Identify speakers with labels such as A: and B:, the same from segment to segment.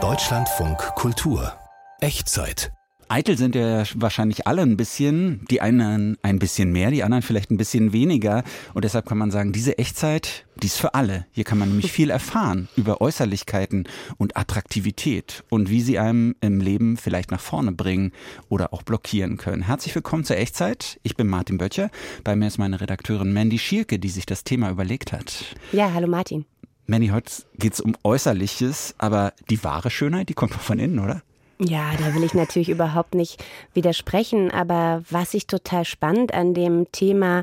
A: Deutschlandfunk Kultur Echtzeit
B: Eitel sind ja wahrscheinlich alle ein bisschen, die einen ein bisschen mehr, die anderen vielleicht ein bisschen weniger. Und deshalb kann man sagen, diese Echtzeit, die ist für alle. Hier kann man nämlich viel erfahren über Äußerlichkeiten und Attraktivität und wie sie einem im Leben vielleicht nach vorne bringen oder auch blockieren können. Herzlich willkommen zur Echtzeit. Ich bin Martin Böttcher. Bei mir ist meine Redakteurin Mandy Schierke, die sich das Thema überlegt hat.
C: Ja, hallo Martin.
B: Mandy, heute geht es um Äußerliches, aber die wahre Schönheit, die kommt von innen, oder?
C: Ja, da will ich natürlich überhaupt nicht widersprechen, aber was ich total spannend an dem Thema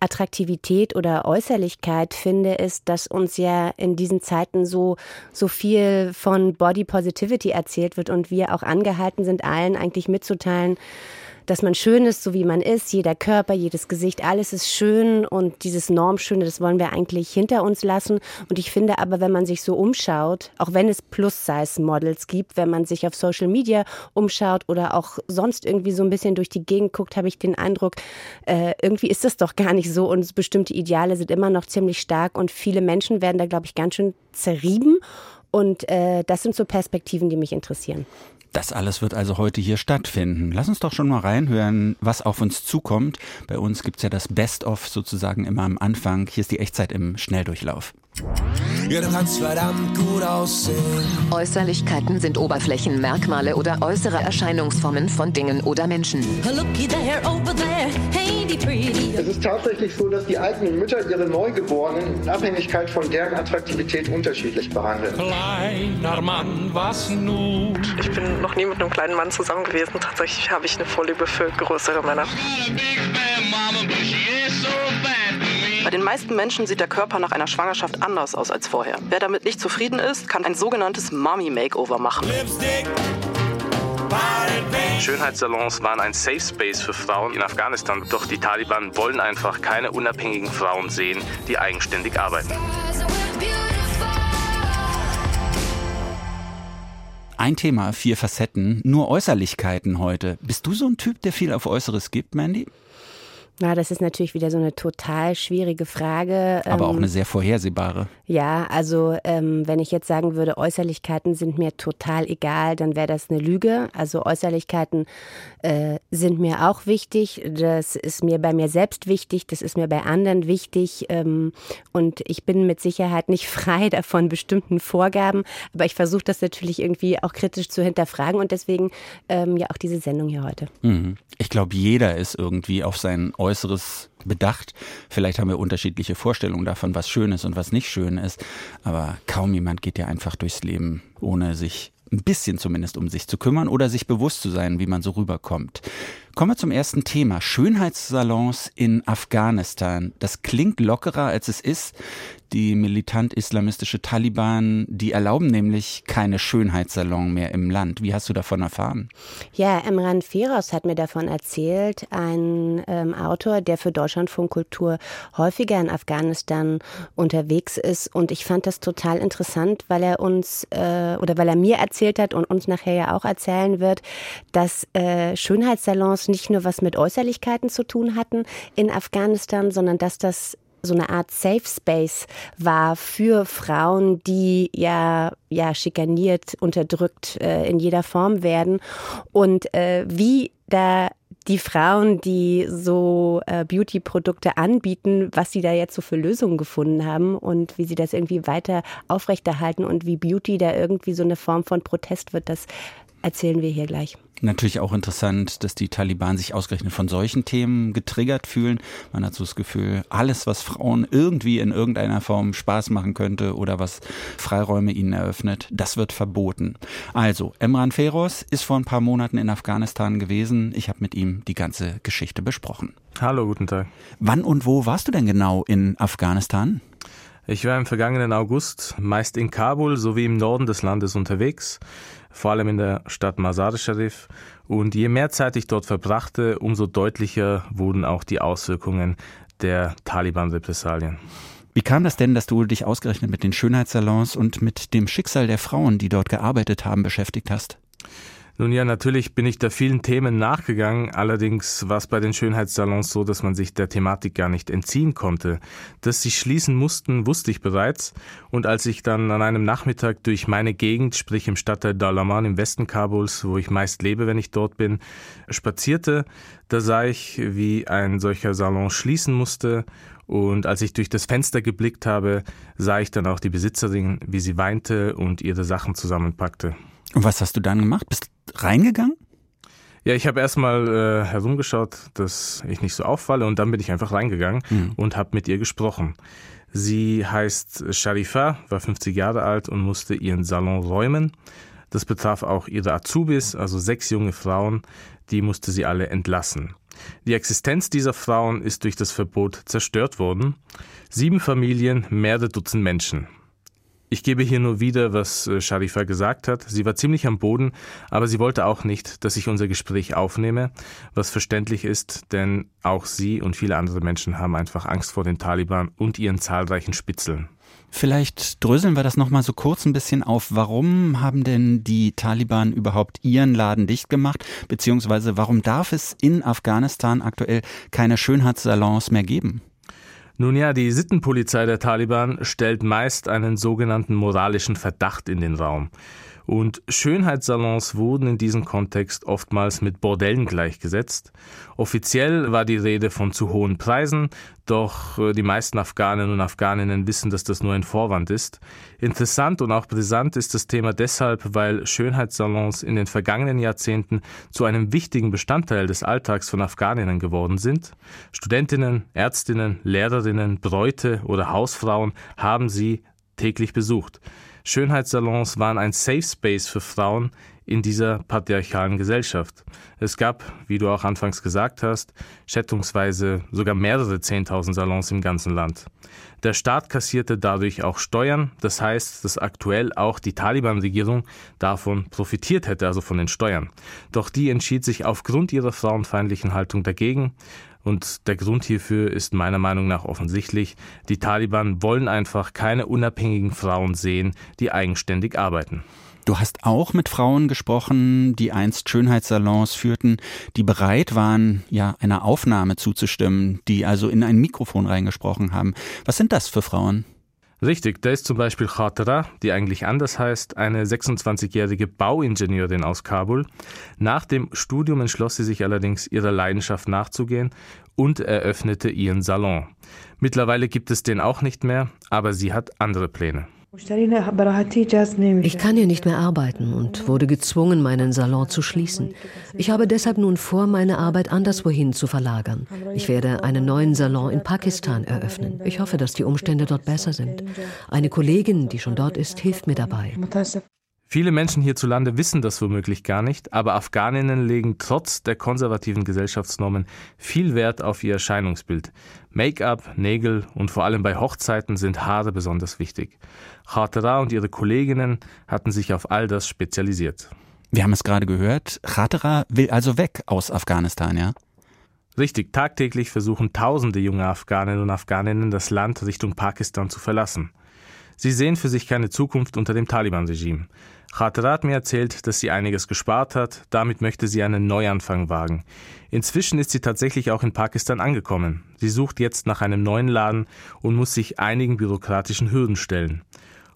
C: Attraktivität oder Äußerlichkeit finde, ist, dass uns ja in diesen Zeiten so, so viel von Body Positivity erzählt wird und wir auch angehalten sind, allen eigentlich mitzuteilen, dass man schön ist, so wie man ist. Jeder Körper, jedes Gesicht, alles ist schön und dieses Normschöne, das wollen wir eigentlich hinter uns lassen. Und ich finde aber, wenn man sich so umschaut, auch wenn es Plus-Size-Models gibt, wenn man sich auf Social Media umschaut oder auch sonst irgendwie so ein bisschen durch die Gegend guckt, habe ich den Eindruck, äh, irgendwie ist das doch gar nicht so und bestimmte Ideale sind immer noch ziemlich stark und viele Menschen werden da, glaube ich, ganz schön zerrieben. Und äh, das sind so Perspektiven, die mich interessieren.
B: Das alles wird also heute hier stattfinden. Lass uns doch schon mal reinhören, was auf uns zukommt. Bei uns gibt es ja das Best-of sozusagen immer am Anfang. Hier ist die Echtzeit im Schnelldurchlauf.
D: Ja, du kannst verdammt gut aussehen.
E: Äußerlichkeiten sind Oberflächen, Merkmale oder äußere Erscheinungsformen von Dingen oder Menschen.
F: Es ist tatsächlich so, dass die eigenen Mütter ihre Neugeborenen in Abhängigkeit von deren Attraktivität unterschiedlich behandeln.
G: Kleiner Mann, was nun?
H: Ich bin noch nie mit einem kleinen Mann zusammen gewesen. Tatsächlich habe ich eine Vorliebe für größere Männer.
I: Bei den meisten Menschen sieht der Körper nach einer Schwangerschaft anders aus als vorher. Wer damit nicht zufrieden ist, kann ein sogenanntes Mommy Makeover machen.
J: Schönheitssalons waren ein Safe Space für Frauen in Afghanistan, doch die Taliban wollen einfach keine unabhängigen Frauen sehen, die eigenständig arbeiten.
B: Ein Thema, vier Facetten, nur Äußerlichkeiten heute. Bist du so ein Typ, der viel auf Äußeres gibt, Mandy?
C: Na, das ist natürlich wieder so eine total schwierige Frage.
B: Aber ähm, auch eine sehr vorhersehbare.
C: Ja, also ähm, wenn ich jetzt sagen würde, Äußerlichkeiten sind mir total egal, dann wäre das eine Lüge. Also Äußerlichkeiten äh, sind mir auch wichtig. Das ist mir bei mir selbst wichtig, das ist mir bei anderen wichtig. Ähm, und ich bin mit Sicherheit nicht frei davon bestimmten Vorgaben. Aber ich versuche das natürlich irgendwie auch kritisch zu hinterfragen und deswegen ähm, ja auch diese Sendung hier heute.
B: Mhm. Ich glaube, jeder ist irgendwie auf sein Äußeres bedacht. Vielleicht haben wir unterschiedliche Vorstellungen davon, was schön ist und was nicht schön ist. Aber kaum jemand geht ja einfach durchs Leben, ohne sich ein bisschen zumindest um sich zu kümmern oder sich bewusst zu sein, wie man so rüberkommt. Kommen wir zum ersten Thema. Schönheitssalons in Afghanistan. Das klingt lockerer, als es ist. Die militant-islamistische Taliban, die erlauben nämlich keine Schönheitssalon mehr im Land. Wie hast du davon erfahren?
C: Ja, Emran Feroz hat mir davon erzählt, ein ähm, Autor, der für Deutschlandfunk Kultur häufiger in Afghanistan unterwegs ist. Und ich fand das total interessant, weil er uns äh, oder weil er mir erzählt hat und uns nachher ja auch erzählen wird, dass äh, Schönheitssalons nicht nur was mit Äußerlichkeiten zu tun hatten in Afghanistan, sondern dass das so eine Art Safe Space war für Frauen, die ja ja schikaniert, unterdrückt äh, in jeder Form werden. Und äh, wie da die Frauen, die so äh, Beauty-Produkte anbieten, was sie da jetzt so für Lösungen gefunden haben und wie sie das irgendwie weiter aufrechterhalten und wie Beauty da irgendwie so eine Form von Protest wird, das erzählen wir hier gleich.
B: Natürlich auch interessant, dass die Taliban sich ausgerechnet von solchen Themen getriggert fühlen. Man hat so das Gefühl, alles, was Frauen irgendwie in irgendeiner Form Spaß machen könnte oder was Freiräume ihnen eröffnet, das wird verboten. Also, Emran Feroz ist vor ein paar Monaten in Afghanistan gewesen. Ich habe mit ihm die ganze Geschichte besprochen.
K: Hallo, guten Tag.
B: Wann und wo warst du denn genau in Afghanistan?
K: Ich war im vergangenen August meist in Kabul sowie im Norden des Landes unterwegs vor allem in der Stadt Mazar Sharif. Und je mehr Zeit ich dort verbrachte, umso deutlicher wurden auch die Auswirkungen der Taliban-Repressalien.
B: Wie kam das denn, dass du dich ausgerechnet mit den Schönheitssalons und mit dem Schicksal der Frauen, die dort gearbeitet haben, beschäftigt hast?
K: Nun ja, natürlich bin ich da vielen Themen nachgegangen. Allerdings war es bei den Schönheitssalons so, dass man sich der Thematik gar nicht entziehen konnte. Dass sie schließen mussten, wusste ich bereits. Und als ich dann an einem Nachmittag durch meine Gegend, sprich im Stadtteil Dalaman im Westen Kabuls, wo ich meist lebe, wenn ich dort bin, spazierte, da sah ich, wie ein solcher Salon schließen musste. Und als ich durch das Fenster geblickt habe, sah ich dann auch die Besitzerin, wie sie weinte und ihre Sachen zusammenpackte.
B: Und was hast du dann gemacht? Bist reingegangen?
K: Ja, ich habe erstmal äh, herumgeschaut, dass ich nicht so auffalle und dann bin ich einfach reingegangen mhm. und habe mit ihr gesprochen. Sie heißt Sharifa, war 50 Jahre alt und musste ihren Salon räumen. Das betraf auch ihre Azubis, also sechs junge Frauen, die musste sie alle entlassen. Die Existenz dieser Frauen ist durch das Verbot zerstört worden. Sieben Familien, mehrere Dutzend Menschen. Ich gebe hier nur wieder, was äh, Sharifa gesagt hat. Sie war ziemlich am Boden, aber sie wollte auch nicht, dass ich unser Gespräch aufnehme, was verständlich ist, denn auch sie und viele andere Menschen haben einfach Angst vor den Taliban und ihren zahlreichen Spitzeln.
B: Vielleicht dröseln wir das nochmal so kurz ein bisschen auf. Warum haben denn die Taliban überhaupt ihren Laden dicht gemacht? Beziehungsweise warum darf es in Afghanistan aktuell keine Schönheitssalons mehr geben?
K: Nun ja, die Sittenpolizei der Taliban stellt meist einen sogenannten moralischen Verdacht in den Raum. Und Schönheitssalons wurden in diesem Kontext oftmals mit Bordellen gleichgesetzt. Offiziell war die Rede von zu hohen Preisen, doch äh, die meisten Afghanen und Afghaninnen wissen, dass das nur ein Vorwand ist. Interessant und auch brisant ist das Thema deshalb, weil Schönheitssalons in den vergangenen Jahrzehnten zu einem wichtigen Bestandteil des Alltags von Afghaninnen geworden sind. Studentinnen, Ärztinnen, Lehrerinnen, Bräute oder Hausfrauen haben sie täglich besucht. Schönheitssalons waren ein Safe Space für Frauen in dieser patriarchalen Gesellschaft. Es gab, wie du auch anfangs gesagt hast, schätzungsweise sogar mehrere Zehntausend Salons im ganzen Land. Der Staat kassierte dadurch auch Steuern, das heißt, dass aktuell auch die Taliban-Regierung davon profitiert hätte, also von den Steuern. Doch die entschied sich aufgrund ihrer frauenfeindlichen Haltung dagegen und der Grund hierfür ist meiner Meinung nach offensichtlich. Die Taliban wollen einfach keine unabhängigen Frauen sehen, die eigenständig arbeiten.
B: Du hast auch mit Frauen gesprochen, die einst Schönheitssalons führten, die bereit waren, ja, einer Aufnahme zuzustimmen, die also in ein Mikrofon reingesprochen haben. Was sind das für Frauen?
K: Richtig, da ist zum Beispiel Khatara, die eigentlich anders heißt, eine 26-jährige Bauingenieurin aus Kabul. Nach dem Studium entschloss sie sich allerdings, ihrer Leidenschaft nachzugehen und eröffnete ihren Salon. Mittlerweile gibt es den auch nicht mehr, aber sie hat andere Pläne.
L: Ich kann hier nicht mehr arbeiten und wurde gezwungen, meinen Salon zu schließen. Ich habe deshalb nun vor, meine Arbeit anderswohin zu verlagern. Ich werde einen neuen Salon in Pakistan eröffnen. Ich hoffe, dass die Umstände dort besser sind. Eine Kollegin, die schon dort ist, hilft mir dabei.
K: Viele Menschen hierzulande wissen das womöglich gar nicht, aber Afghaninnen legen trotz der konservativen Gesellschaftsnormen viel Wert auf ihr Erscheinungsbild. Make-up, Nägel und vor allem bei Hochzeiten sind Haare besonders wichtig. Khatara und ihre Kolleginnen hatten sich auf all das spezialisiert.
B: Wir haben es gerade gehört, Khatara will also weg aus Afghanistan, ja?
K: Richtig, tagtäglich versuchen tausende junge Afghaninnen und Afghaninnen das Land Richtung Pakistan zu verlassen. Sie sehen für sich keine Zukunft unter dem Taliban-Regime. Khatara hat mir erzählt, dass sie einiges gespart hat, damit möchte sie einen Neuanfang wagen. Inzwischen ist sie tatsächlich auch in Pakistan angekommen. Sie sucht jetzt nach einem neuen Laden und muss sich einigen bürokratischen Hürden stellen.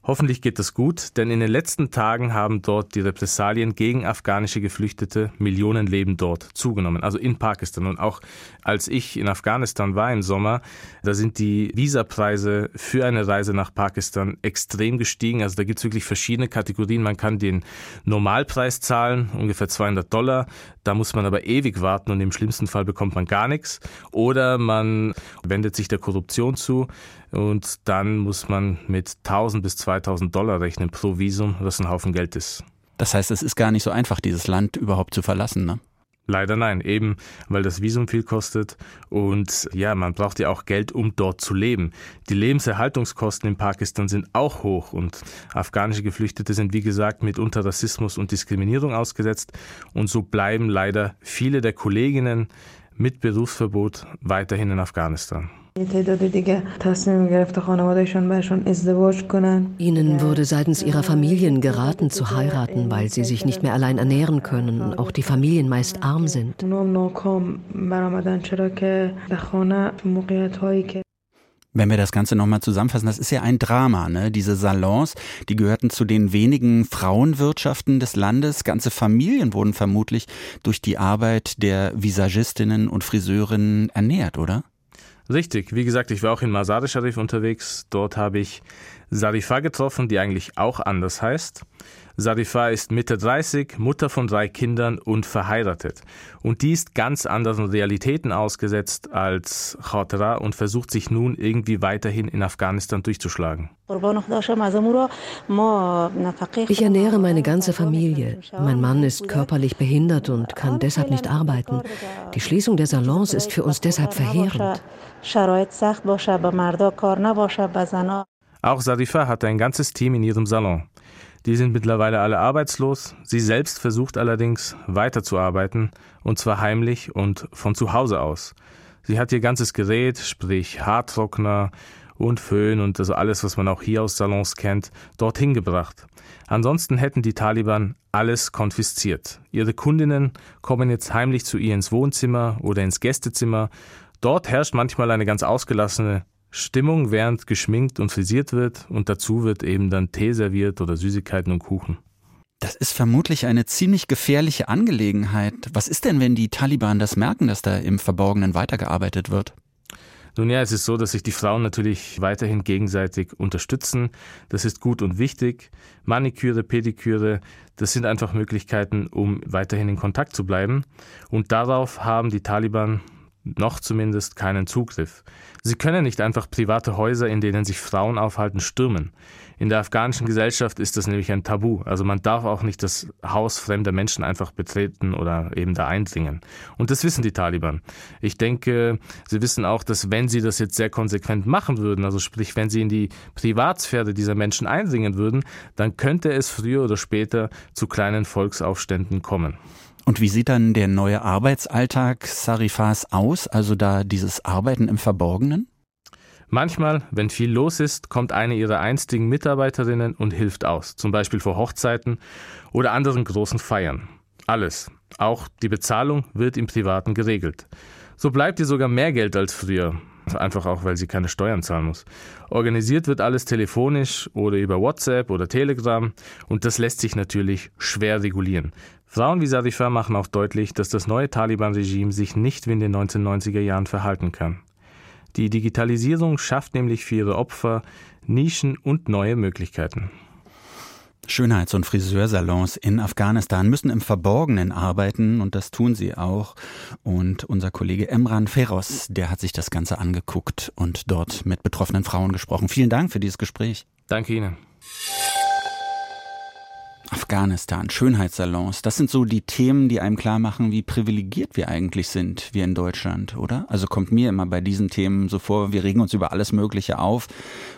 K: Hoffentlich geht es gut, denn in den letzten Tagen haben dort die Repressalien gegen afghanische Geflüchtete, Millionen leben dort, zugenommen, also in Pakistan. Und auch als ich in Afghanistan war im Sommer, da sind die Visapreise für eine Reise nach Pakistan extrem gestiegen. Also da gibt es wirklich verschiedene Kategorien. Man kann den Normalpreis zahlen, ungefähr 200 Dollar. Da muss man aber ewig warten und im schlimmsten Fall bekommt man gar nichts. Oder man wendet sich der Korruption zu und dann muss man mit 1000 bis 2000 Dollar rechnen pro Visum, was ein Haufen Geld ist.
B: Das heißt, es ist gar nicht so einfach, dieses Land überhaupt zu verlassen, ne?
K: Leider nein, eben weil das Visum viel kostet und ja, man braucht ja auch Geld, um dort zu leben. Die Lebenserhaltungskosten in Pakistan sind auch hoch und afghanische Geflüchtete sind wie gesagt mitunter Rassismus und Diskriminierung ausgesetzt und so bleiben leider viele der Kolleginnen mit Berufsverbot weiterhin in Afghanistan.
L: Ihnen wurde seitens ihrer Familien geraten zu heiraten, weil sie sich nicht mehr allein ernähren können, auch die Familien meist arm sind.
B: Wenn wir das Ganze nochmal zusammenfassen, das ist ja ein Drama, ne? Diese Salons, die gehörten zu den wenigen Frauenwirtschaften des Landes. Ganze Familien wurden vermutlich durch die Arbeit der Visagistinnen und Friseurinnen ernährt, oder?
K: Richtig. Wie gesagt, ich war auch in Masar Sharif unterwegs. Dort habe ich Sarifa getroffen, die eigentlich auch anders heißt. Sarifa ist Mitte 30, Mutter von drei Kindern und verheiratet. Und die ist ganz anderen Realitäten ausgesetzt als Khotara und versucht sich nun irgendwie weiterhin in Afghanistan durchzuschlagen.
L: Ich ernähre meine ganze Familie. Mein Mann ist körperlich behindert und kann deshalb nicht arbeiten. Die Schließung der Salons ist für uns deshalb verheerend.
K: Auch Sarifa hat ein ganzes Team in ihrem Salon. Die sind mittlerweile alle arbeitslos. Sie selbst versucht allerdings weiterzuarbeiten, und zwar heimlich und von zu Hause aus. Sie hat ihr ganzes Gerät, sprich Haartrockner und Föhn und also alles, was man auch hier aus Salons kennt, dorthin gebracht. Ansonsten hätten die Taliban alles konfisziert. Ihre Kundinnen kommen jetzt heimlich zu ihr ins Wohnzimmer oder ins Gästezimmer. Dort herrscht manchmal eine ganz ausgelassene Stimmung, während geschminkt und frisiert wird und dazu wird eben dann Tee serviert oder Süßigkeiten und Kuchen.
B: Das ist vermutlich eine ziemlich gefährliche Angelegenheit. Was ist denn, wenn die Taliban das merken, dass da im Verborgenen weitergearbeitet wird?
K: Nun ja, es ist so, dass sich die Frauen natürlich weiterhin gegenseitig unterstützen. Das ist gut und wichtig. Maniküre, Pediküre, das sind einfach Möglichkeiten, um weiterhin in Kontakt zu bleiben. Und darauf haben die Taliban noch zumindest keinen Zugriff. Sie können nicht einfach private Häuser, in denen sich Frauen aufhalten, stürmen. In der afghanischen Gesellschaft ist das nämlich ein Tabu. Also man darf auch nicht das Haus fremder Menschen einfach betreten oder eben da eindringen. Und das wissen die Taliban. Ich denke, sie wissen auch, dass wenn sie das jetzt sehr konsequent machen würden, also sprich, wenn sie in die Privatsphäre dieser Menschen eindringen würden, dann könnte es früher oder später zu kleinen Volksaufständen kommen.
B: Und wie sieht dann der neue Arbeitsalltag Sarifas aus, also da dieses Arbeiten im Verborgenen?
K: Manchmal, wenn viel los ist, kommt eine ihrer einstigen Mitarbeiterinnen und hilft aus, zum Beispiel vor Hochzeiten oder anderen großen Feiern. Alles, auch die Bezahlung wird im Privaten geregelt. So bleibt ihr sogar mehr Geld als früher, einfach auch, weil sie keine Steuern zahlen muss. Organisiert wird alles telefonisch oder über WhatsApp oder Telegram und das lässt sich natürlich schwer regulieren. Frauen wie Sarifa machen auch deutlich, dass das neue Taliban-Regime sich nicht wie in den 1990er Jahren verhalten kann. Die Digitalisierung schafft nämlich für ihre Opfer Nischen und neue Möglichkeiten.
B: Schönheits- und Friseursalons in Afghanistan müssen im Verborgenen arbeiten und das tun sie auch. Und unser Kollege Emran Feroz, der hat sich das Ganze angeguckt und dort mit betroffenen Frauen gesprochen. Vielen Dank für dieses Gespräch.
K: Danke Ihnen.
B: Afghanistan, Schönheitssalons, das sind so die Themen, die einem klar machen, wie privilegiert wir eigentlich sind, wir in Deutschland, oder? Also kommt mir immer bei diesen Themen so vor, wir regen uns über alles Mögliche auf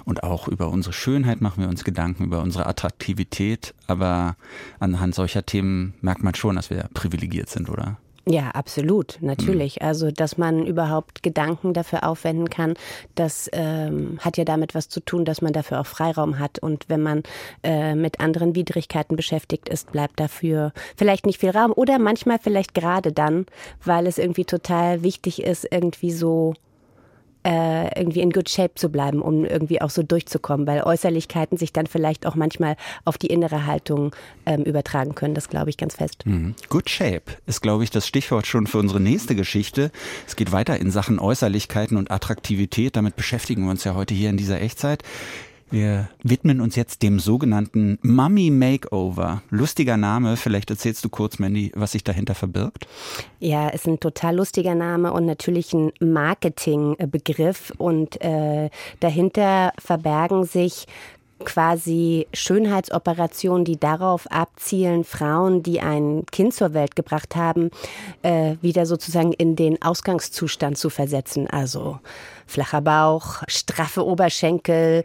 B: und auch über unsere Schönheit machen wir uns Gedanken, über unsere Attraktivität, aber anhand solcher Themen merkt man schon, dass wir privilegiert sind, oder?
C: Ja, absolut, natürlich. Mhm. Also, dass man überhaupt Gedanken dafür aufwenden kann, das ähm, hat ja damit was zu tun, dass man dafür auch Freiraum hat. Und wenn man äh, mit anderen Widrigkeiten beschäftigt ist, bleibt dafür vielleicht nicht viel Raum oder manchmal vielleicht gerade dann, weil es irgendwie total wichtig ist, irgendwie so äh, irgendwie in good shape zu bleiben, um irgendwie auch so durchzukommen, weil Äußerlichkeiten sich dann vielleicht auch manchmal auf die innere Haltung ähm, übertragen können. Das glaube ich ganz fest.
B: Mhm. Good shape ist, glaube ich, das Stichwort schon für unsere nächste Geschichte. Es geht weiter in Sachen Äußerlichkeiten und Attraktivität. Damit beschäftigen wir uns ja heute hier in dieser Echtzeit. Wir widmen uns jetzt dem sogenannten Mummy Makeover. Lustiger Name, vielleicht erzählst du kurz, Mandy, was sich dahinter verbirgt?
C: Ja, ist ein total lustiger Name und natürlich ein Marketingbegriff und äh, dahinter verbergen sich quasi Schönheitsoperationen, die darauf abzielen, Frauen, die ein Kind zur Welt gebracht haben, äh, wieder sozusagen in den Ausgangszustand zu versetzen. Also flacher Bauch, straffe Oberschenkel,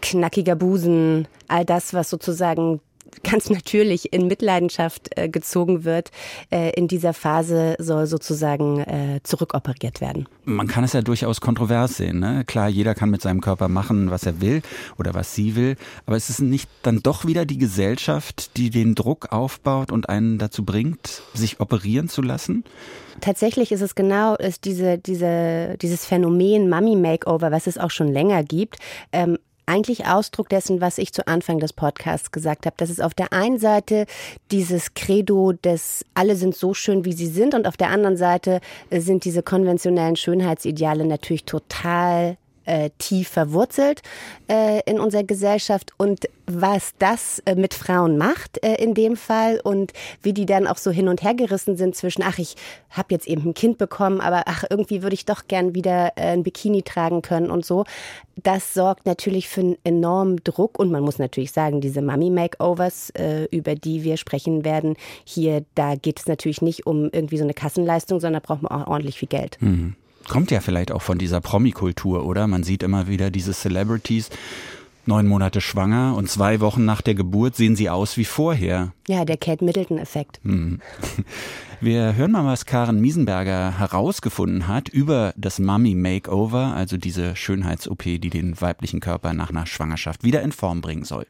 C: knackiger Busen, all das, was sozusagen ganz natürlich in Mitleidenschaft äh, gezogen wird, äh, in dieser Phase soll sozusagen äh, zurückoperiert werden.
B: Man kann es ja durchaus kontrovers sehen. Ne? Klar, jeder kann mit seinem Körper machen, was er will oder was sie will, aber es ist nicht dann doch wieder die Gesellschaft, die den Druck aufbaut und einen dazu bringt, sich operieren zu lassen?
C: Tatsächlich ist es genau ist diese, diese, dieses Phänomen Mummy Makeover, was es auch schon länger gibt. Ähm, eigentlich Ausdruck dessen, was ich zu Anfang des Podcasts gesagt habe. Das ist auf der einen Seite dieses Credo des alle sind so schön, wie sie sind und auf der anderen Seite sind diese konventionellen Schönheitsideale natürlich total äh, tief verwurzelt äh, in unserer Gesellschaft und was das äh, mit Frauen macht äh, in dem Fall und wie die dann auch so hin und her gerissen sind zwischen, ach, ich habe jetzt eben ein Kind bekommen, aber ach, irgendwie würde ich doch gern wieder äh, ein Bikini tragen können und so. Das sorgt natürlich für einen enormen Druck und man muss natürlich sagen, diese Mummy-Makeovers, äh, über die wir sprechen werden, hier, da geht es natürlich nicht um irgendwie so eine Kassenleistung, sondern da braucht man auch ordentlich viel Geld.
B: Mhm kommt ja vielleicht auch von dieser Promi-Kultur, oder? Man sieht immer wieder diese Celebrities, neun Monate schwanger und zwei Wochen nach der Geburt sehen sie aus wie vorher.
C: Ja, der Kate Middleton-Effekt.
B: Hm. Wir hören mal, was Karen Miesenberger herausgefunden hat über das Mummy Makeover, also diese Schönheits-OP, die den weiblichen Körper nach einer Schwangerschaft wieder in Form bringen soll.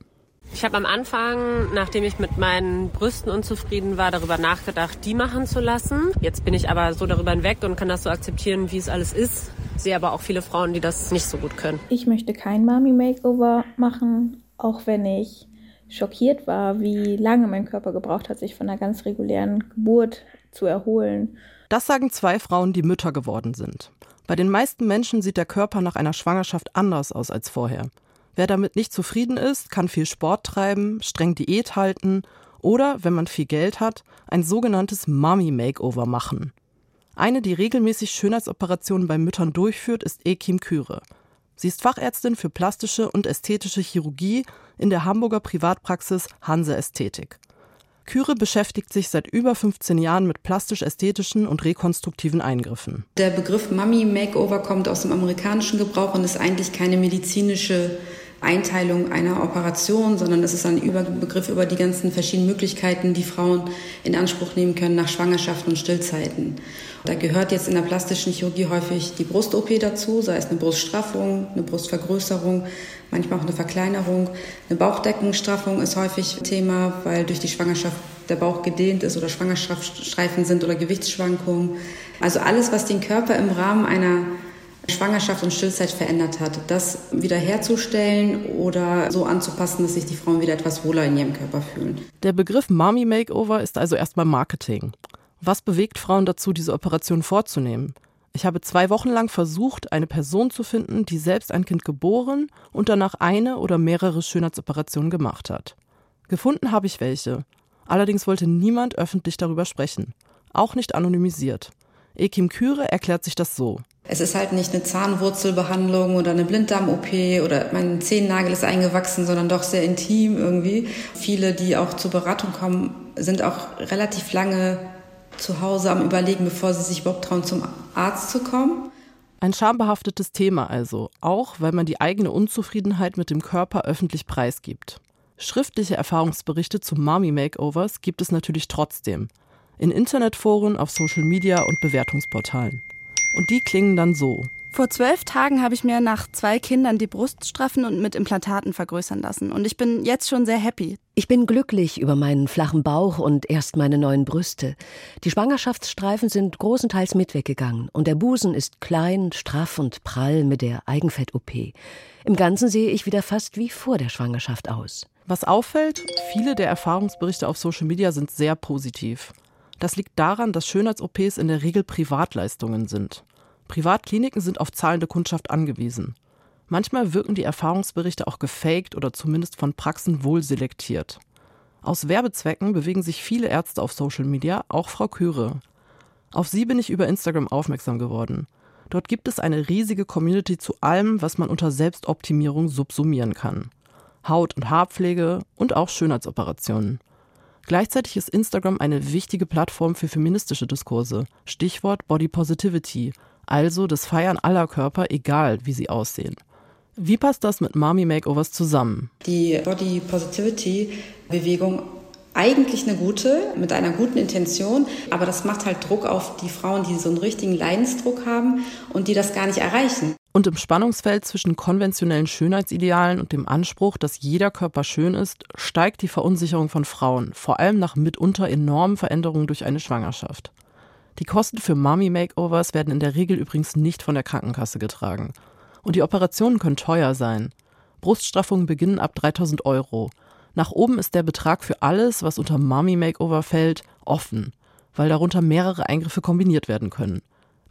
M: Ich habe am Anfang, nachdem ich mit meinen Brüsten unzufrieden war, darüber nachgedacht, die machen zu lassen. Jetzt bin ich aber so darüber hinweg und kann das so akzeptieren, wie es alles ist. Sehe aber auch viele Frauen, die das nicht so gut können.
N: Ich möchte kein Mami Makeover machen, auch wenn ich schockiert war, wie lange mein Körper gebraucht hat, sich von einer ganz regulären Geburt zu erholen.
I: Das sagen zwei Frauen, die Mütter geworden sind. Bei den meisten Menschen sieht der Körper nach einer Schwangerschaft anders aus als vorher. Wer damit nicht zufrieden ist, kann viel Sport treiben, streng Diät halten oder, wenn man viel Geld hat, ein sogenanntes Mummy Makeover machen. Eine, die regelmäßig Schönheitsoperationen bei Müttern durchführt, ist Ekim Küre. Sie ist Fachärztin für plastische und ästhetische Chirurgie in der Hamburger Privatpraxis Hanse Ästhetik. Küre beschäftigt sich seit über 15 Jahren mit plastisch-ästhetischen und rekonstruktiven Eingriffen.
O: Der Begriff Mummy Makeover kommt aus dem amerikanischen Gebrauch und ist eigentlich keine medizinische Einteilung einer Operation, sondern es ist ein Überbegriff über die ganzen verschiedenen Möglichkeiten, die Frauen in Anspruch nehmen können nach Schwangerschaften und Stillzeiten. Da gehört jetzt in der plastischen Chirurgie häufig die Brust-OP dazu, sei es eine Bruststraffung, eine Brustvergrößerung, manchmal auch eine Verkleinerung. Eine Bauchdeckenstraffung ist häufig Thema, weil durch die Schwangerschaft der Bauch gedehnt ist oder Schwangerschaftsstreifen sind oder Gewichtsschwankungen. Also alles, was den Körper im Rahmen einer Schwangerschaft und Stillzeit verändert hat, das wiederherzustellen oder so anzupassen, dass sich die Frauen wieder etwas wohler in ihrem Körper fühlen.
I: Der Begriff Mommy Makeover ist also erstmal Marketing. Was bewegt Frauen dazu, diese Operation vorzunehmen? Ich habe zwei Wochen lang versucht, eine Person zu finden, die selbst ein Kind geboren und danach eine oder mehrere Schönheitsoperationen gemacht hat. Gefunden habe ich welche. Allerdings wollte niemand öffentlich darüber sprechen. Auch nicht anonymisiert. Ekim Küre erklärt sich das so.
O: Es ist halt nicht eine Zahnwurzelbehandlung oder eine Blinddarm-OP oder mein Zehennagel ist eingewachsen, sondern doch sehr intim irgendwie. Viele, die auch zur Beratung kommen, sind auch relativ lange zu Hause am Überlegen, bevor sie sich überhaupt trauen, zum Arzt zu kommen.
I: Ein schambehaftetes Thema also, auch weil man die eigene Unzufriedenheit mit dem Körper öffentlich preisgibt. Schriftliche Erfahrungsberichte zu Mami Makeovers gibt es natürlich trotzdem. In Internetforen, auf Social Media und Bewertungsportalen. Und die klingen dann so.
P: Vor zwölf Tagen habe ich mir nach zwei Kindern die Brust straffen und mit Implantaten vergrößern lassen. Und ich bin jetzt schon sehr happy.
L: Ich bin glücklich über meinen flachen Bauch und erst meine neuen Brüste. Die Schwangerschaftsstreifen sind großenteils mit weggegangen und der Busen ist klein, straff und prall mit der Eigenfett-OP. Im Ganzen sehe ich wieder fast wie vor der Schwangerschaft aus.
I: Was auffällt, viele der Erfahrungsberichte auf Social Media sind sehr positiv. Das liegt daran, dass Schönheits-OPs in der Regel Privatleistungen sind. Privatkliniken sind auf zahlende Kundschaft angewiesen. Manchmal wirken die Erfahrungsberichte auch gefaked oder zumindest von Praxen wohl selektiert. Aus Werbezwecken bewegen sich viele Ärzte auf Social Media, auch Frau Küre. Auf sie bin ich über Instagram aufmerksam geworden. Dort gibt es eine riesige Community zu allem, was man unter Selbstoptimierung subsumieren kann. Haut- und Haarpflege und auch Schönheitsoperationen. Gleichzeitig ist Instagram eine wichtige Plattform für feministische Diskurse. Stichwort Body Positivity, also das Feiern aller Körper, egal wie sie aussehen. Wie passt das mit Mommy Makeovers zusammen?
O: Die Body Positivity Bewegung eigentlich eine gute, mit einer guten Intention, aber das macht halt Druck auf die Frauen, die so einen richtigen Leidensdruck haben und die das gar nicht erreichen.
I: Und im Spannungsfeld zwischen konventionellen Schönheitsidealen und dem Anspruch, dass jeder Körper schön ist, steigt die Verunsicherung von Frauen, vor allem nach mitunter enormen Veränderungen durch eine Schwangerschaft. Die Kosten für Mummy Makeovers werden in der Regel übrigens nicht von der Krankenkasse getragen. Und die Operationen können teuer sein. Bruststraffungen beginnen ab 3000 Euro. Nach oben ist der Betrag für alles, was unter Mummy Makeover fällt, offen, weil darunter mehrere Eingriffe kombiniert werden können.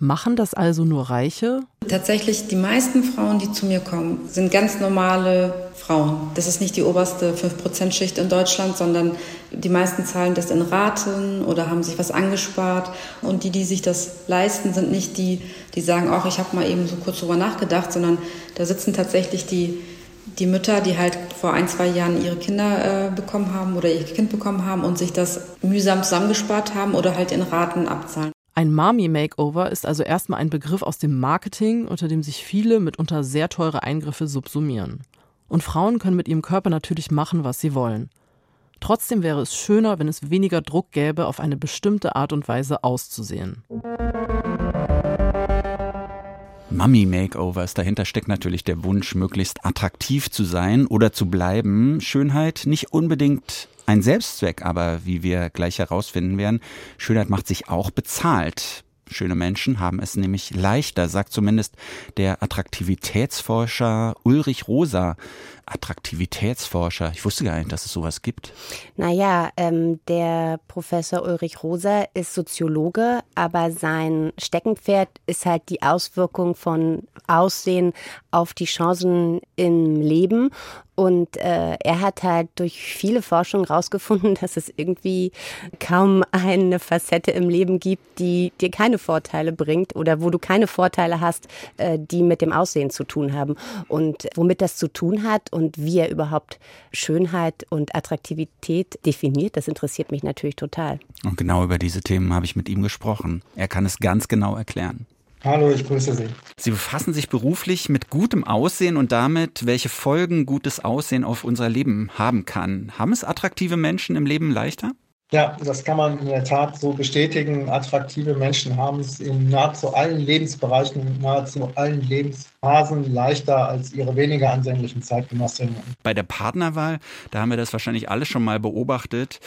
I: Machen das also nur Reiche?
O: Tatsächlich, die meisten Frauen, die zu mir kommen, sind ganz normale Frauen. Das ist nicht die oberste 5%-Schicht in Deutschland, sondern die meisten zahlen das in Raten oder haben sich was angespart. Und die, die sich das leisten, sind nicht die, die sagen, ach, ich habe mal eben so kurz drüber nachgedacht, sondern da sitzen tatsächlich die, die Mütter, die halt vor ein, zwei Jahren ihre Kinder äh, bekommen haben oder ihr Kind bekommen haben und sich das mühsam zusammengespart haben oder halt in Raten abzahlen.
I: Ein Mami Makeover ist also erstmal ein Begriff aus dem Marketing, unter dem sich viele mitunter sehr teure Eingriffe subsumieren. Und Frauen können mit ihrem Körper natürlich machen, was sie wollen. Trotzdem wäre es schöner, wenn es weniger Druck gäbe, auf eine bestimmte Art und Weise auszusehen.
B: Mummy Makeovers. Dahinter steckt natürlich der Wunsch, möglichst attraktiv zu sein oder zu bleiben. Schönheit nicht unbedingt ein Selbstzweck, aber wie wir gleich herausfinden werden, Schönheit macht sich auch bezahlt. Schöne Menschen haben es nämlich leichter, sagt zumindest der Attraktivitätsforscher Ulrich Rosa. Attraktivitätsforscher, ich wusste gar nicht, dass es sowas gibt.
C: Naja, ähm, der Professor Ulrich Rosa ist Soziologe, aber sein Steckenpferd ist halt die Auswirkung von Aussehen auf die Chancen im Leben. Und äh, er hat halt durch viele Forschungen herausgefunden, dass es irgendwie kaum eine Facette im Leben gibt, die dir keine Vorteile bringt oder wo du keine Vorteile hast, äh, die mit dem Aussehen zu tun haben. Und womit das zu tun hat und wie er überhaupt Schönheit und Attraktivität definiert, das interessiert mich natürlich total.
B: Und genau über diese Themen habe ich mit ihm gesprochen. Er kann es ganz genau erklären.
Q: Hallo, ich grüße Sie.
B: Sie befassen sich beruflich mit gutem Aussehen und damit, welche Folgen gutes Aussehen auf unser Leben haben kann. Haben es attraktive Menschen im Leben leichter?
Q: Ja, das kann man in der Tat so bestätigen. Attraktive Menschen haben es in nahezu allen Lebensbereichen, in nahezu allen Lebensphasen leichter als ihre weniger ansehnlichen Zeitgenossinnen.
B: Bei der Partnerwahl, da haben wir das wahrscheinlich alle schon mal beobachtet,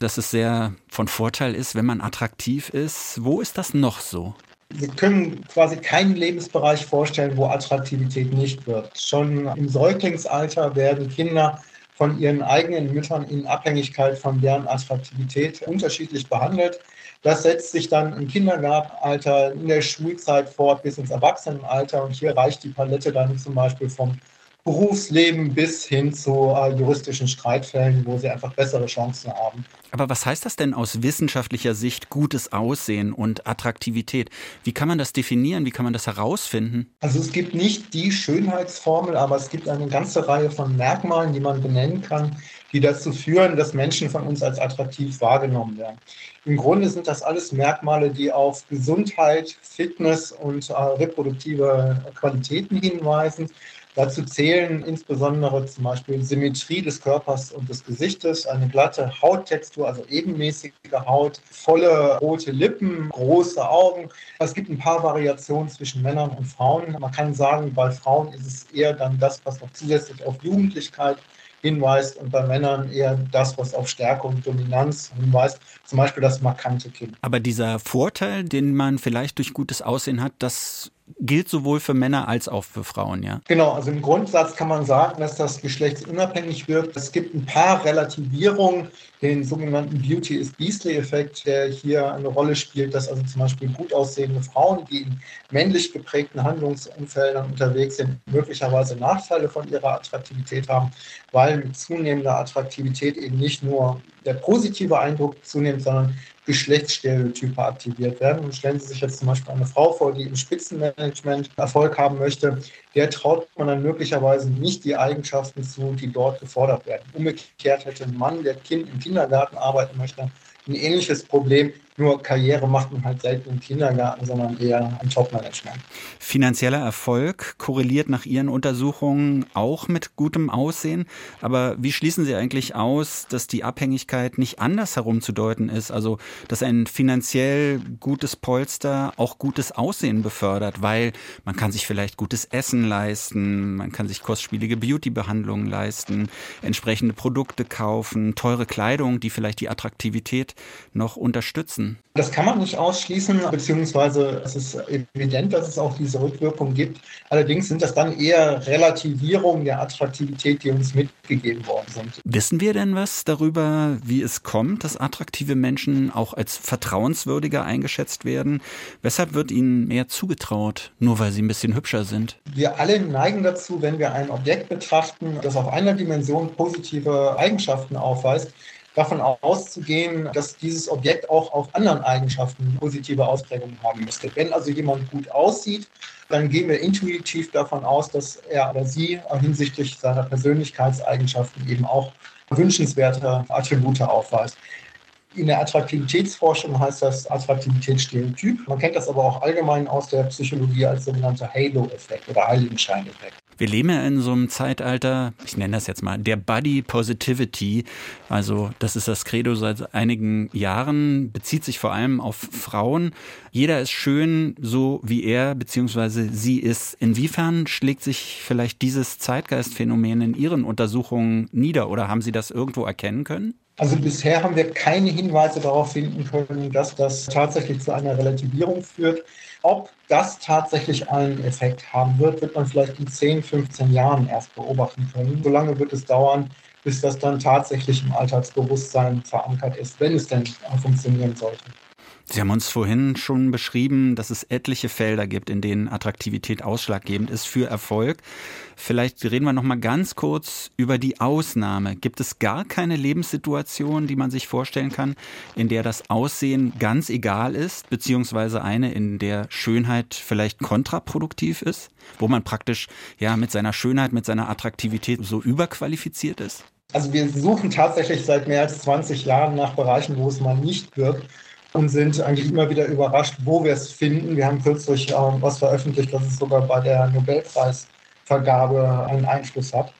B: dass es sehr von Vorteil ist, wenn man attraktiv ist. Wo ist das noch so?
Q: Wir können quasi keinen Lebensbereich vorstellen, wo Attraktivität nicht wird. Schon im Säuglingsalter werden Kinder von ihren eigenen Müttern in Abhängigkeit von deren Attraktivität unterschiedlich behandelt. Das setzt sich dann im Kindergartenalter, in der Schulzeit fort bis ins Erwachsenenalter. Und hier reicht die Palette dann zum Beispiel vom Berufsleben bis hin zu äh, juristischen Streitfällen, wo sie einfach bessere Chancen haben.
B: Aber was heißt das denn aus wissenschaftlicher Sicht gutes Aussehen und Attraktivität? Wie kann man das definieren? Wie kann man das herausfinden?
Q: Also es gibt nicht die Schönheitsformel, aber es gibt eine ganze Reihe von Merkmalen, die man benennen kann, die dazu führen, dass Menschen von uns als attraktiv wahrgenommen werden. Im Grunde sind das alles Merkmale, die auf Gesundheit, Fitness und äh, reproduktive Qualitäten hinweisen. Dazu zählen insbesondere zum Beispiel Symmetrie des Körpers und des Gesichtes, eine glatte Hauttextur, also ebenmäßige Haut, volle rote Lippen, große Augen. Es gibt ein paar Variationen zwischen Männern und Frauen. Man kann sagen, bei Frauen ist es eher dann das, was noch zusätzlich auf Jugendlichkeit hinweist und bei Männern eher das, was auf Stärke und Dominanz hinweist, zum Beispiel das markante Kind.
B: Aber dieser Vorteil, den man vielleicht durch gutes Aussehen hat, das gilt sowohl für Männer als auch für Frauen, ja?
Q: Genau, also im Grundsatz kann man sagen, dass das geschlechtsunabhängig wirkt. Es gibt ein paar Relativierungen, den sogenannten Beauty is Beastly-Effekt, der hier eine Rolle spielt, dass also zum Beispiel gut aussehende Frauen, die in männlich geprägten Handlungsumfeldern unterwegs sind, möglicherweise Nachteile von ihrer Attraktivität haben, weil mit zunehmender Attraktivität eben nicht nur der positive Eindruck zunimmt, sondern Geschlechtsstereotype aktiviert werden. Und stellen Sie sich jetzt zum Beispiel eine Frau vor, die im Spitzenmanagement Erfolg haben möchte, der traut man dann möglicherweise nicht die Eigenschaften zu, die dort gefordert werden. Umgekehrt hätte ein Mann, der kind im Kindergarten arbeiten möchte, ein ähnliches Problem. Nur Karriere macht man halt selten im Kindergarten, sondern eher im Top-Management.
B: Finanzieller Erfolg korreliert nach Ihren Untersuchungen auch mit gutem Aussehen. Aber wie schließen Sie eigentlich aus, dass die Abhängigkeit nicht anders herumzudeuten ist? Also, dass ein finanziell gutes Polster auch gutes Aussehen befördert, weil man kann sich vielleicht gutes Essen leisten, man kann sich kostspielige Beauty-Behandlungen leisten, entsprechende Produkte kaufen, teure Kleidung, die vielleicht die Attraktivität noch unterstützen.
Q: Das kann man nicht ausschließen, beziehungsweise es ist evident, dass es auch diese Rückwirkung gibt. Allerdings sind das dann eher Relativierungen der Attraktivität, die uns mitgegeben worden sind.
B: Wissen wir denn was darüber, wie es kommt, dass attraktive Menschen auch als vertrauenswürdiger eingeschätzt werden? Weshalb wird ihnen mehr zugetraut, nur weil sie ein bisschen hübscher sind?
Q: Wir alle neigen dazu, wenn wir ein Objekt betrachten, das auf einer Dimension positive Eigenschaften aufweist, davon auszugehen, dass dieses Objekt auch auf anderen Eigenschaften positive Ausprägungen haben müsste. Wenn also jemand gut aussieht, dann gehen wir intuitiv davon aus, dass er oder sie hinsichtlich seiner Persönlichkeitseigenschaften eben auch wünschenswerte Attribute aufweist. In der Attraktivitätsforschung heißt das Attraktivitätsstereotyp. Man kennt das aber auch allgemein aus der Psychologie als sogenannter Halo-Effekt oder Heiligenschein-Effekt.
B: Wir leben ja in so einem Zeitalter, ich nenne das jetzt mal, der Body Positivity. Also das ist das Credo seit einigen Jahren, bezieht sich vor allem auf Frauen. Jeder ist schön, so wie er bzw. sie ist. Inwiefern schlägt sich vielleicht dieses Zeitgeistphänomen in Ihren Untersuchungen nieder oder haben Sie das irgendwo erkennen können?
Q: Also bisher haben wir keine Hinweise darauf finden können, dass das tatsächlich zu einer Relativierung führt. Ob das tatsächlich einen Effekt haben wird, wird man vielleicht in 10, 15 Jahren erst beobachten können. So lange wird es dauern, bis das dann tatsächlich im Alltagsbewusstsein verankert ist, wenn es denn funktionieren sollte.
B: Sie haben uns vorhin schon beschrieben, dass es etliche Felder gibt, in denen Attraktivität ausschlaggebend ist für Erfolg. Vielleicht reden wir noch mal ganz kurz über die Ausnahme. Gibt es gar keine Lebenssituation, die man sich vorstellen kann, in der das Aussehen ganz egal ist, beziehungsweise eine, in der Schönheit vielleicht kontraproduktiv ist, wo man praktisch ja mit seiner Schönheit, mit seiner Attraktivität so überqualifiziert ist?
Q: Also wir suchen tatsächlich seit mehr als 20 Jahren nach Bereichen, wo es mal nicht wirkt und sind eigentlich immer wieder überrascht, wo wir es finden. Wir haben kürzlich äh, was veröffentlicht, dass es sogar bei der Nobelpreisvergabe einen Einfluss hat.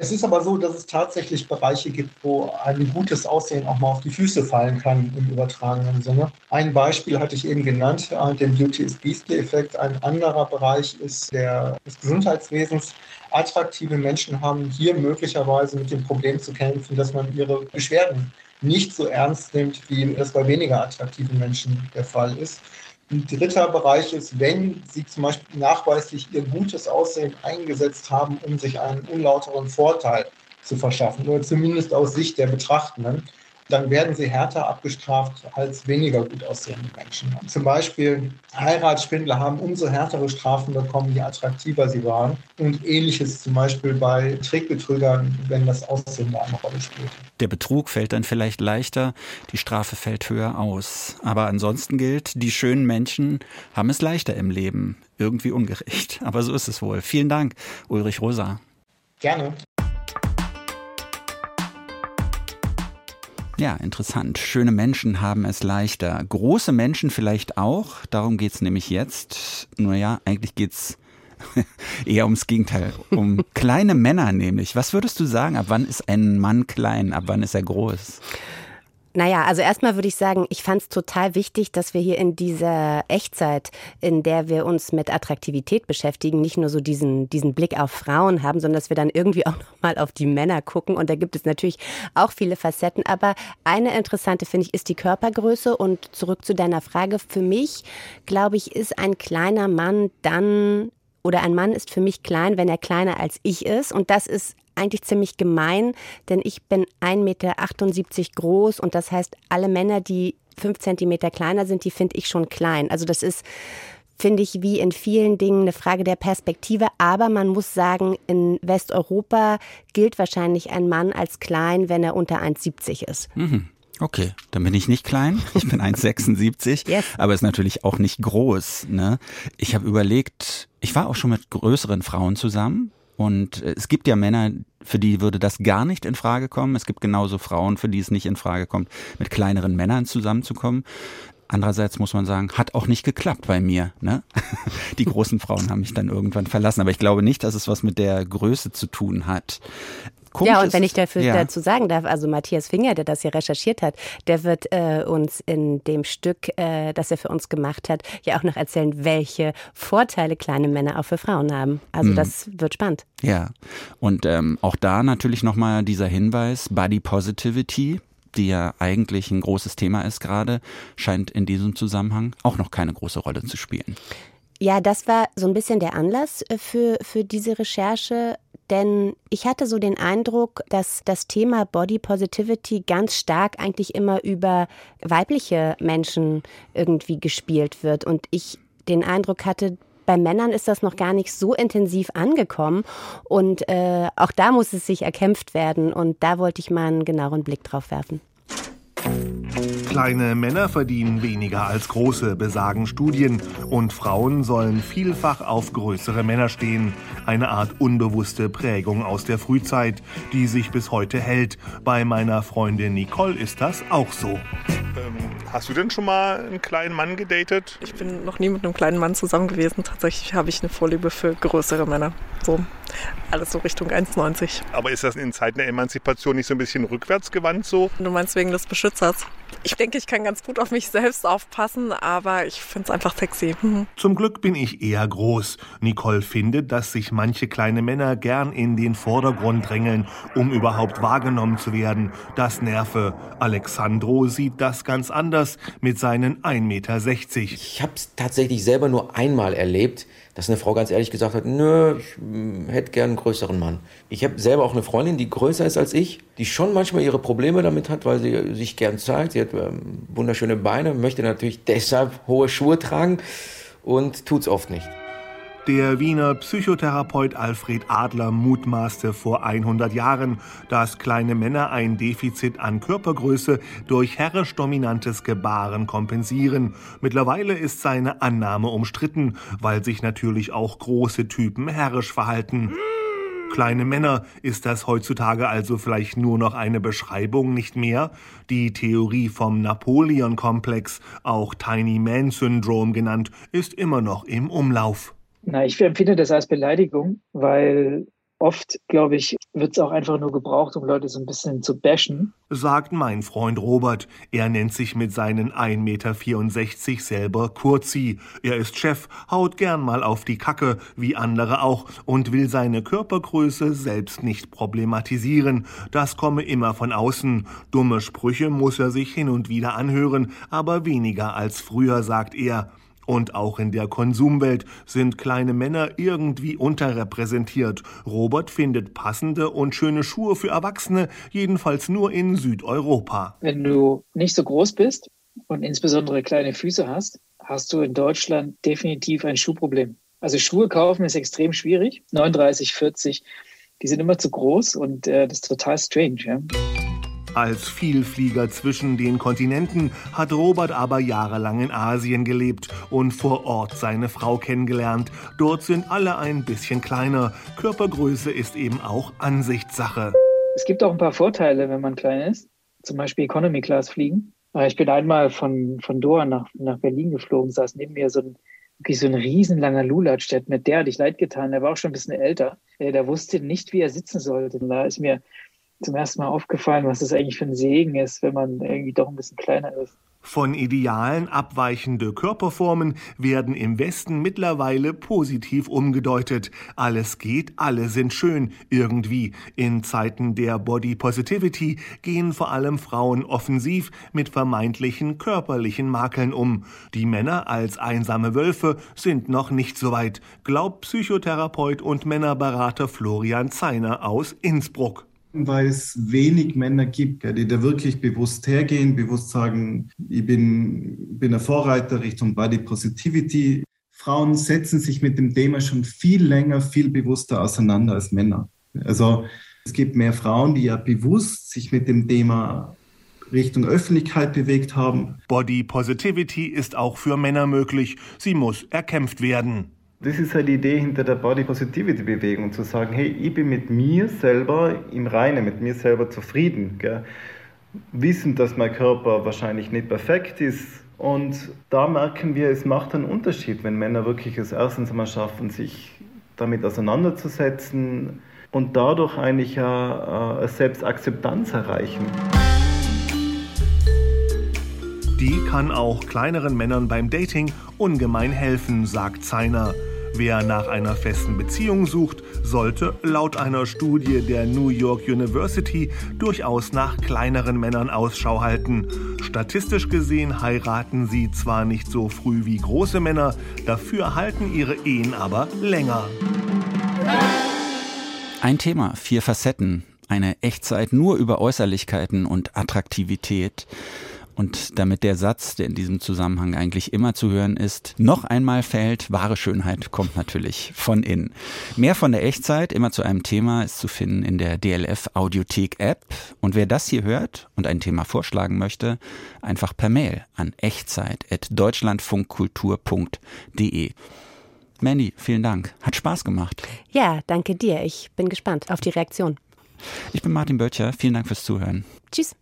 Q: Es ist aber so, dass es tatsächlich Bereiche gibt, wo ein gutes Aussehen auch mal auf die Füße fallen kann im übertragenen Sinne. Ein Beispiel hatte ich eben genannt, äh, den Beauty is Beastly-Effekt. Ein anderer Bereich ist der des Gesundheitswesens. Attraktive Menschen haben hier möglicherweise mit dem Problem zu kämpfen, dass man ihre Beschwerden nicht so ernst nimmt, wie das bei weniger attraktiven Menschen der Fall ist. Ein dritter Bereich ist, wenn Sie zum Beispiel nachweislich Ihr gutes Aussehen eingesetzt haben, um sich einen unlauteren Vorteil zu verschaffen, oder zumindest aus Sicht der Betrachtenden, dann werden sie härter abgestraft als weniger gut aussehende Menschen. Zum Beispiel Heiratsschwindler haben umso härtere Strafen bekommen, je attraktiver sie waren. Und ähnliches zum Beispiel bei Trickbetrügern, wenn das Aussehen da eine Rolle spielt.
B: Der Betrug fällt dann vielleicht leichter, die Strafe fällt höher aus. Aber ansonsten gilt, die schönen Menschen haben es leichter im Leben. Irgendwie ungerecht. Aber so ist es wohl. Vielen Dank, Ulrich Rosa.
Q: Gerne.
B: Ja, interessant. Schöne Menschen haben es leichter. Große Menschen vielleicht auch. Darum geht's nämlich jetzt. Naja, eigentlich geht's eher ums Gegenteil. Um kleine Männer nämlich. Was würdest du sagen? Ab wann ist ein Mann klein? Ab wann ist er groß?
C: Naja, also erstmal würde ich sagen, ich fand es total wichtig, dass wir hier in dieser Echtzeit, in der wir uns mit Attraktivität beschäftigen, nicht nur so diesen, diesen Blick auf Frauen haben, sondern dass wir dann irgendwie auch nochmal auf die Männer gucken. Und da gibt es natürlich auch viele Facetten. Aber eine interessante, finde ich, ist die Körpergröße. Und zurück zu deiner Frage. Für mich, glaube ich, ist ein kleiner Mann dann oder ein Mann ist für mich klein, wenn er kleiner als ich ist. Und das ist eigentlich ziemlich gemein, denn ich bin 1,78 Meter groß und das heißt, alle Männer, die fünf Zentimeter kleiner sind, die finde ich schon klein. Also das ist finde ich, wie in vielen Dingen eine Frage der Perspektive. Aber man muss sagen, in Westeuropa gilt wahrscheinlich ein Mann als klein, wenn er unter 1,70 ist.
B: Mhm. Okay, dann bin ich nicht klein. Ich bin 1,76, yes. aber ist natürlich auch nicht groß. Ne? Ich habe überlegt, ich war auch schon mit größeren Frauen zusammen Und äh, es gibt ja Männer, für die würde das gar nicht in Frage kommen. Es gibt genauso Frauen, für die es nicht in Frage kommt, mit kleineren Männern zusammenzukommen. Andererseits muss man sagen, hat auch nicht geklappt bei mir. Ne? Die großen Frauen haben mich dann irgendwann verlassen. Aber ich glaube nicht, dass es was mit der Größe zu tun hat.
C: Komisch ja, und wenn ich dafür ja. dazu sagen darf, also Matthias Finger, der das hier recherchiert hat, der wird äh, uns in dem Stück, äh, das er für uns gemacht hat, ja auch noch erzählen, welche Vorteile kleine Männer auch für Frauen haben. Also mhm. das wird spannend.
B: Ja, und ähm, auch da natürlich nochmal dieser Hinweis, Body Positivity, die ja eigentlich ein großes Thema ist gerade, scheint in diesem Zusammenhang auch noch keine große Rolle zu spielen.
C: Ja, das war so ein bisschen der Anlass äh, für, für diese Recherche. Denn ich hatte so den Eindruck, dass das Thema Body Positivity ganz stark eigentlich immer über weibliche Menschen irgendwie gespielt wird. Und ich den Eindruck hatte, bei Männern ist das noch gar nicht so intensiv angekommen. Und äh, auch da muss es sich erkämpft werden. Und da wollte ich mal einen genaueren Blick drauf werfen.
R: Kleine Männer verdienen weniger als große, besagen Studien. Und Frauen sollen vielfach auf größere Männer stehen. Eine Art unbewusste Prägung aus der Frühzeit, die sich bis heute hält. Bei meiner Freundin Nicole ist das auch so.
S: Ähm, hast du denn schon mal einen kleinen Mann gedatet?
H: Ich bin noch nie mit einem kleinen Mann zusammen gewesen. Tatsächlich habe ich eine Vorliebe für größere Männer. So alles so Richtung 1,90.
S: Aber ist das in Zeiten der Emanzipation nicht so ein bisschen rückwärts gewandt so?
H: Du meinst wegen des Beschützers? Ich denke, ich kann ganz gut auf mich selbst aufpassen, aber ich finde es einfach sexy. Mhm.
R: Zum Glück bin ich eher groß. Nicole findet, dass sich manche kleine Männer gern in den Vordergrund drängeln, um überhaupt wahrgenommen zu werden. Das nerve. Alexandro sieht das ganz anders mit seinen 1,60 Meter.
T: Ich habe es tatsächlich selber nur einmal erlebt dass eine Frau ganz ehrlich gesagt hat, nö, ich hm, hätte gern einen größeren Mann. Ich habe selber auch eine Freundin, die größer ist als ich, die schon manchmal ihre Probleme damit hat, weil sie sich gern zeigt. Sie hat ähm, wunderschöne Beine, möchte natürlich deshalb hohe Schuhe tragen und tut es oft nicht.
R: Der Wiener Psychotherapeut Alfred Adler mutmaßte vor 100 Jahren, dass kleine Männer ein Defizit an Körpergröße durch herrisch dominantes Gebaren kompensieren. Mittlerweile ist seine Annahme umstritten, weil sich natürlich auch große Typen herrisch verhalten. Kleine Männer, ist das heutzutage also vielleicht nur noch eine Beschreibung, nicht mehr? Die Theorie vom Napoleon-Komplex, auch Tiny Man Syndrome genannt, ist immer noch im Umlauf.
U: Na, ich empfinde das als Beleidigung, weil oft, glaube ich, wird es auch einfach nur gebraucht, um Leute so ein bisschen zu bashen.
R: Sagt mein Freund Robert. Er nennt sich mit seinen 1,64 Meter selber Kurzi. Er ist Chef, haut gern mal auf die Kacke, wie andere auch, und will seine Körpergröße selbst nicht problematisieren. Das komme immer von außen. Dumme Sprüche muss er sich hin und wieder anhören, aber weniger als früher, sagt er. Und auch in der Konsumwelt sind kleine Männer irgendwie unterrepräsentiert. Robert findet passende und schöne Schuhe für Erwachsene, jedenfalls nur in Südeuropa.
U: Wenn du nicht so groß bist und insbesondere kleine Füße hast, hast du in Deutschland definitiv ein Schuhproblem. Also Schuhe kaufen ist extrem schwierig. 39, 40, die sind immer zu groß und äh, das ist total strange. Ja?
R: Als Vielflieger zwischen den Kontinenten hat Robert aber jahrelang in Asien gelebt und vor Ort seine Frau kennengelernt. Dort sind alle ein bisschen kleiner. Körpergröße ist eben auch Ansichtssache.
U: Es gibt auch ein paar Vorteile, wenn man klein ist. Zum Beispiel Economy Class fliegen. Ich bin einmal von, von Doha nach, nach Berlin geflogen, saß neben mir so ein wirklich so ein riesenlanger Lulatsch, der hat mir derartig leid getan, der war auch schon ein bisschen älter. Der wusste nicht, wie er sitzen sollte. Da ist mir zum ersten Mal aufgefallen, was das eigentlich für ein Segen ist, wenn man irgendwie doch ein bisschen kleiner ist.
R: Von Idealen abweichende Körperformen werden im Westen mittlerweile positiv umgedeutet. Alles geht, alle sind schön, irgendwie. In Zeiten der Body Positivity gehen vor allem Frauen offensiv mit vermeintlichen körperlichen Makeln um. Die Männer als einsame Wölfe sind noch nicht so weit, glaubt Psychotherapeut und Männerberater Florian Zeiner aus Innsbruck
V: weil es wenig Männer gibt, die da wirklich bewusst hergehen, bewusst sagen, ich bin, bin ein Vorreiter Richtung Body Positivity. Frauen setzen sich mit dem Thema schon viel länger, viel bewusster auseinander als Männer. Also es gibt mehr Frauen, die ja bewusst sich mit dem Thema Richtung Öffentlichkeit bewegt haben.
R: Body Positivity ist auch für Männer möglich. Sie muss erkämpft werden.
V: Das ist halt die Idee hinter der Body Positivity Bewegung, zu sagen, hey, ich bin mit mir selber im Reinen, mit mir selber zufrieden. Gell? Wissen, dass mein Körper wahrscheinlich nicht perfekt ist. Und da merken wir, es macht einen Unterschied, wenn Männer wirklich es erstens einmal schaffen, sich damit auseinanderzusetzen und dadurch eigentlich eine Selbstakzeptanz erreichen.
R: Die kann auch kleineren Männern beim Dating ungemein helfen, sagt Zeiner. Wer nach einer festen Beziehung sucht, sollte laut einer Studie der New York University durchaus nach kleineren Männern Ausschau halten. Statistisch gesehen heiraten sie zwar nicht so früh wie große Männer, dafür halten ihre Ehen aber länger.
B: Ein Thema, vier Facetten, eine Echtzeit nur über Äußerlichkeiten und Attraktivität. Und damit der Satz, der in diesem Zusammenhang eigentlich immer zu hören ist, noch einmal fällt, wahre Schönheit kommt natürlich von innen. Mehr von der Echtzeit, immer zu einem Thema, ist zu finden in der DLF Audiothek App. Und wer das hier hört und ein Thema vorschlagen möchte, einfach per Mail an echtzeit.deutschlandfunkkultur.de. Mandy, vielen Dank. Hat Spaß gemacht.
C: Ja, danke dir. Ich bin gespannt auf die Reaktion.
B: Ich bin Martin Böttcher. Vielen Dank fürs Zuhören.
C: Tschüss.